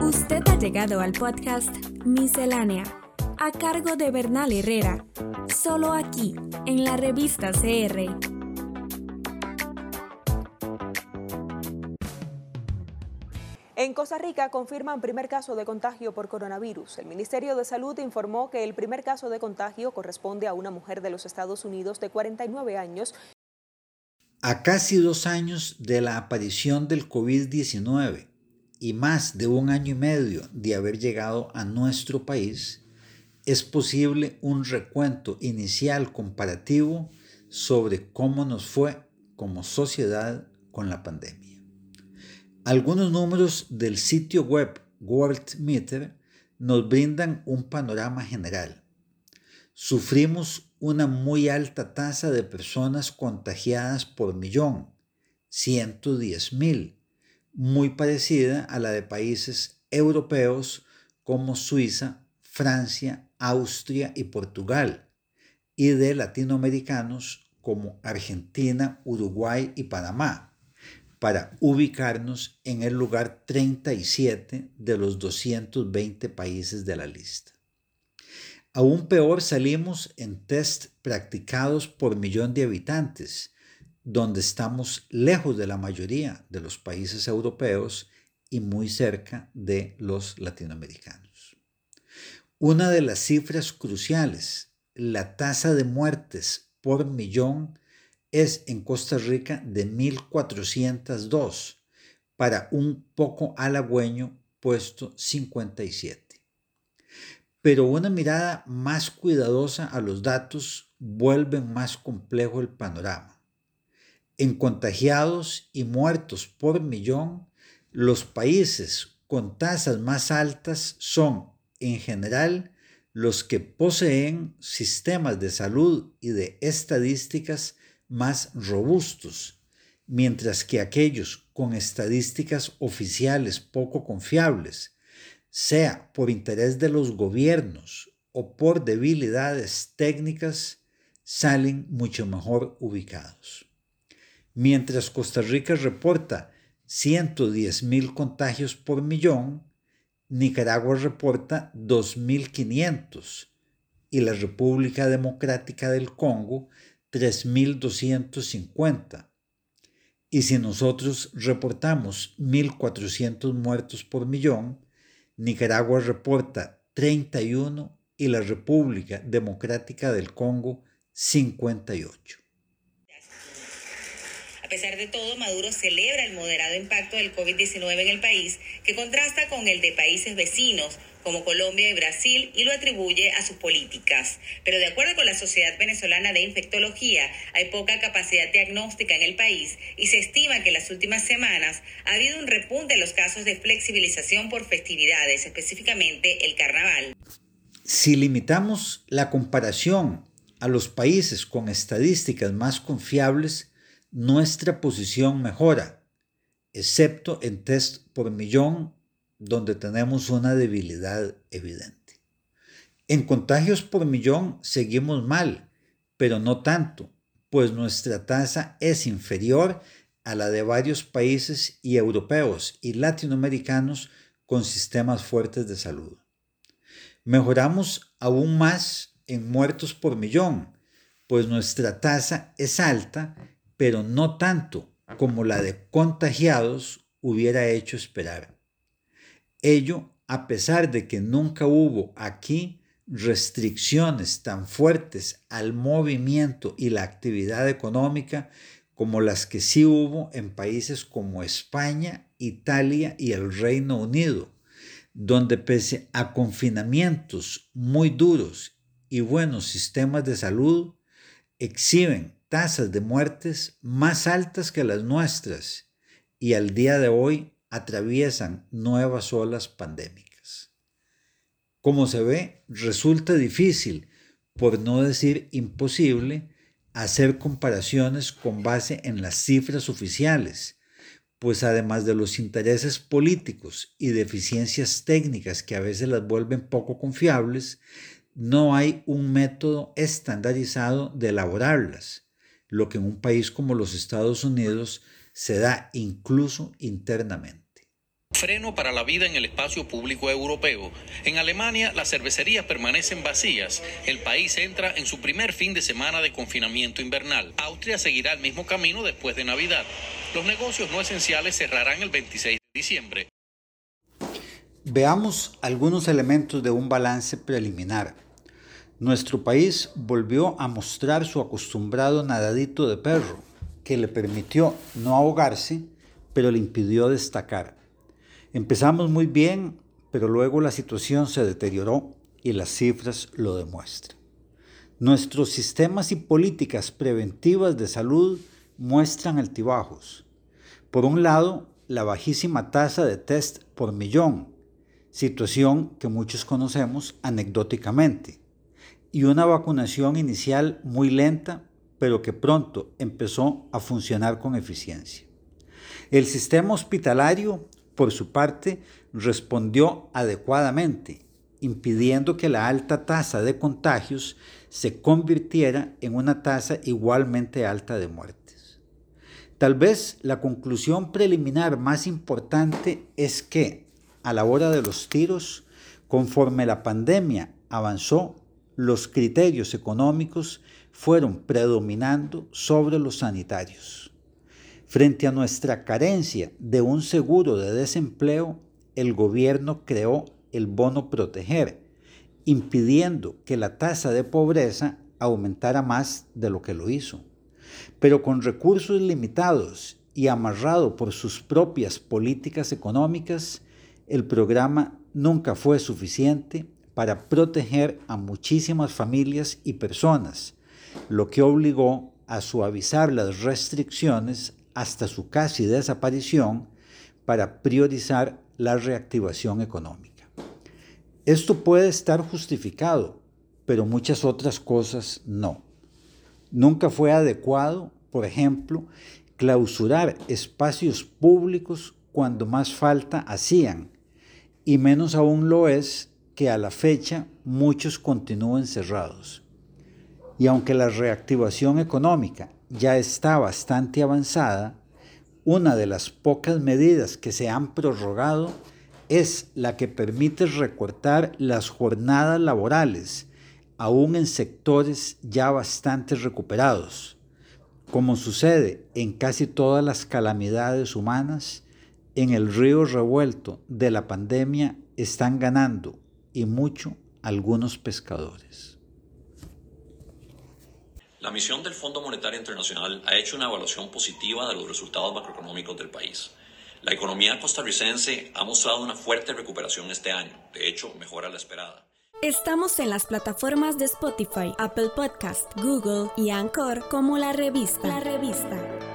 Usted ha llegado al podcast Miscelánea, a cargo de Bernal Herrera, solo aquí, en la revista CR. En Costa Rica confirman primer caso de contagio por coronavirus. El Ministerio de Salud informó que el primer caso de contagio corresponde a una mujer de los Estados Unidos de 49 años. A casi dos años de la aparición del COVID-19 y más de un año y medio de haber llegado a nuestro país, es posible un recuento inicial comparativo sobre cómo nos fue como sociedad con la pandemia. Algunos números del sitio web Worldmeter nos brindan un panorama general. Sufrimos una muy alta tasa de personas contagiadas por millón, 110 mil, muy parecida a la de países europeos como Suiza, Francia, Austria y Portugal, y de latinoamericanos como Argentina, Uruguay y Panamá para ubicarnos en el lugar 37 de los 220 países de la lista. Aún peor salimos en test practicados por millón de habitantes, donde estamos lejos de la mayoría de los países europeos y muy cerca de los latinoamericanos. Una de las cifras cruciales, la tasa de muertes por millón es en Costa Rica de 1402 para un poco halagüeño puesto 57. Pero una mirada más cuidadosa a los datos vuelve más complejo el panorama. En contagiados y muertos por millón, los países con tasas más altas son, en general, los que poseen sistemas de salud y de estadísticas más robustos, mientras que aquellos con estadísticas oficiales poco confiables, sea por interés de los gobiernos o por debilidades técnicas, salen mucho mejor ubicados. Mientras Costa Rica reporta 110 mil contagios por millón, Nicaragua reporta 2.500 y la República Democrática del Congo 3.250. Y si nosotros reportamos 1.400 muertos por millón, Nicaragua reporta 31 y la República Democrática del Congo 58. A pesar de todo, Maduro celebra el moderado impacto del COVID-19 en el país, que contrasta con el de países vecinos como Colombia y Brasil y lo atribuye a sus políticas. Pero de acuerdo con la Sociedad Venezolana de Infectología, hay poca capacidad diagnóstica en el país y se estima que en las últimas semanas ha habido un repunte en los casos de flexibilización por festividades, específicamente el carnaval. Si limitamos la comparación a los países con estadísticas más confiables, nuestra posición mejora, excepto en test por millón donde tenemos una debilidad evidente. En contagios por millón seguimos mal, pero no tanto, pues nuestra tasa es inferior a la de varios países y europeos y latinoamericanos con sistemas fuertes de salud. Mejoramos aún más en muertos por millón, pues nuestra tasa es alta, pero no tanto como la de contagiados hubiera hecho esperar. Ello a pesar de que nunca hubo aquí restricciones tan fuertes al movimiento y la actividad económica como las que sí hubo en países como España, Italia y el Reino Unido, donde pese a confinamientos muy duros y buenos sistemas de salud, exhiben tasas de muertes más altas que las nuestras. Y al día de hoy atraviesan nuevas olas pandémicas. Como se ve, resulta difícil, por no decir imposible, hacer comparaciones con base en las cifras oficiales, pues además de los intereses políticos y deficiencias técnicas que a veces las vuelven poco confiables, no hay un método estandarizado de elaborarlas, lo que en un país como los Estados Unidos se da incluso internamente. freno para la vida en el espacio público europeo. En Alemania, las cervecerías permanecen vacías. El país entra en su primer fin de semana de confinamiento invernal. Austria seguirá el mismo camino después de Navidad. Los negocios no esenciales cerrarán el 26 de diciembre. Veamos algunos elementos de un balance preliminar. Nuestro país volvió a mostrar su acostumbrado nadadito de perro, que le permitió no ahogarse, pero le impidió destacar. Empezamos muy bien, pero luego la situación se deterioró y las cifras lo demuestran. Nuestros sistemas y políticas preventivas de salud muestran altibajos. Por un lado, la bajísima tasa de test por millón, situación que muchos conocemos anecdóticamente, y una vacunación inicial muy lenta, pero que pronto empezó a funcionar con eficiencia. El sistema hospitalario, por su parte, respondió adecuadamente, impidiendo que la alta tasa de contagios se convirtiera en una tasa igualmente alta de muertes. Tal vez la conclusión preliminar más importante es que, a la hora de los tiros, conforme la pandemia avanzó, los criterios económicos fueron predominando sobre los sanitarios. Frente a nuestra carencia de un seguro de desempleo, el gobierno creó el bono proteger, impidiendo que la tasa de pobreza aumentara más de lo que lo hizo. Pero con recursos limitados y amarrado por sus propias políticas económicas, el programa nunca fue suficiente para proteger a muchísimas familias y personas, lo que obligó a suavizar las restricciones hasta su casi desaparición para priorizar la reactivación económica. Esto puede estar justificado, pero muchas otras cosas no. Nunca fue adecuado, por ejemplo, clausurar espacios públicos cuando más falta hacían, y menos aún lo es que a la fecha muchos continúen cerrados. Y aunque la reactivación económica ya está bastante avanzada, una de las pocas medidas que se han prorrogado es la que permite recortar las jornadas laborales, aún en sectores ya bastante recuperados. Como sucede en casi todas las calamidades humanas, en el río revuelto de la pandemia están ganando y mucho algunos pescadores. La misión del Fondo Monetario Internacional ha hecho una evaluación positiva de los resultados macroeconómicos del país. La economía costarricense ha mostrado una fuerte recuperación este año, de hecho, mejora la esperada. Estamos en las plataformas de Spotify, Apple Podcast, Google y Anchor como la revista. La revista.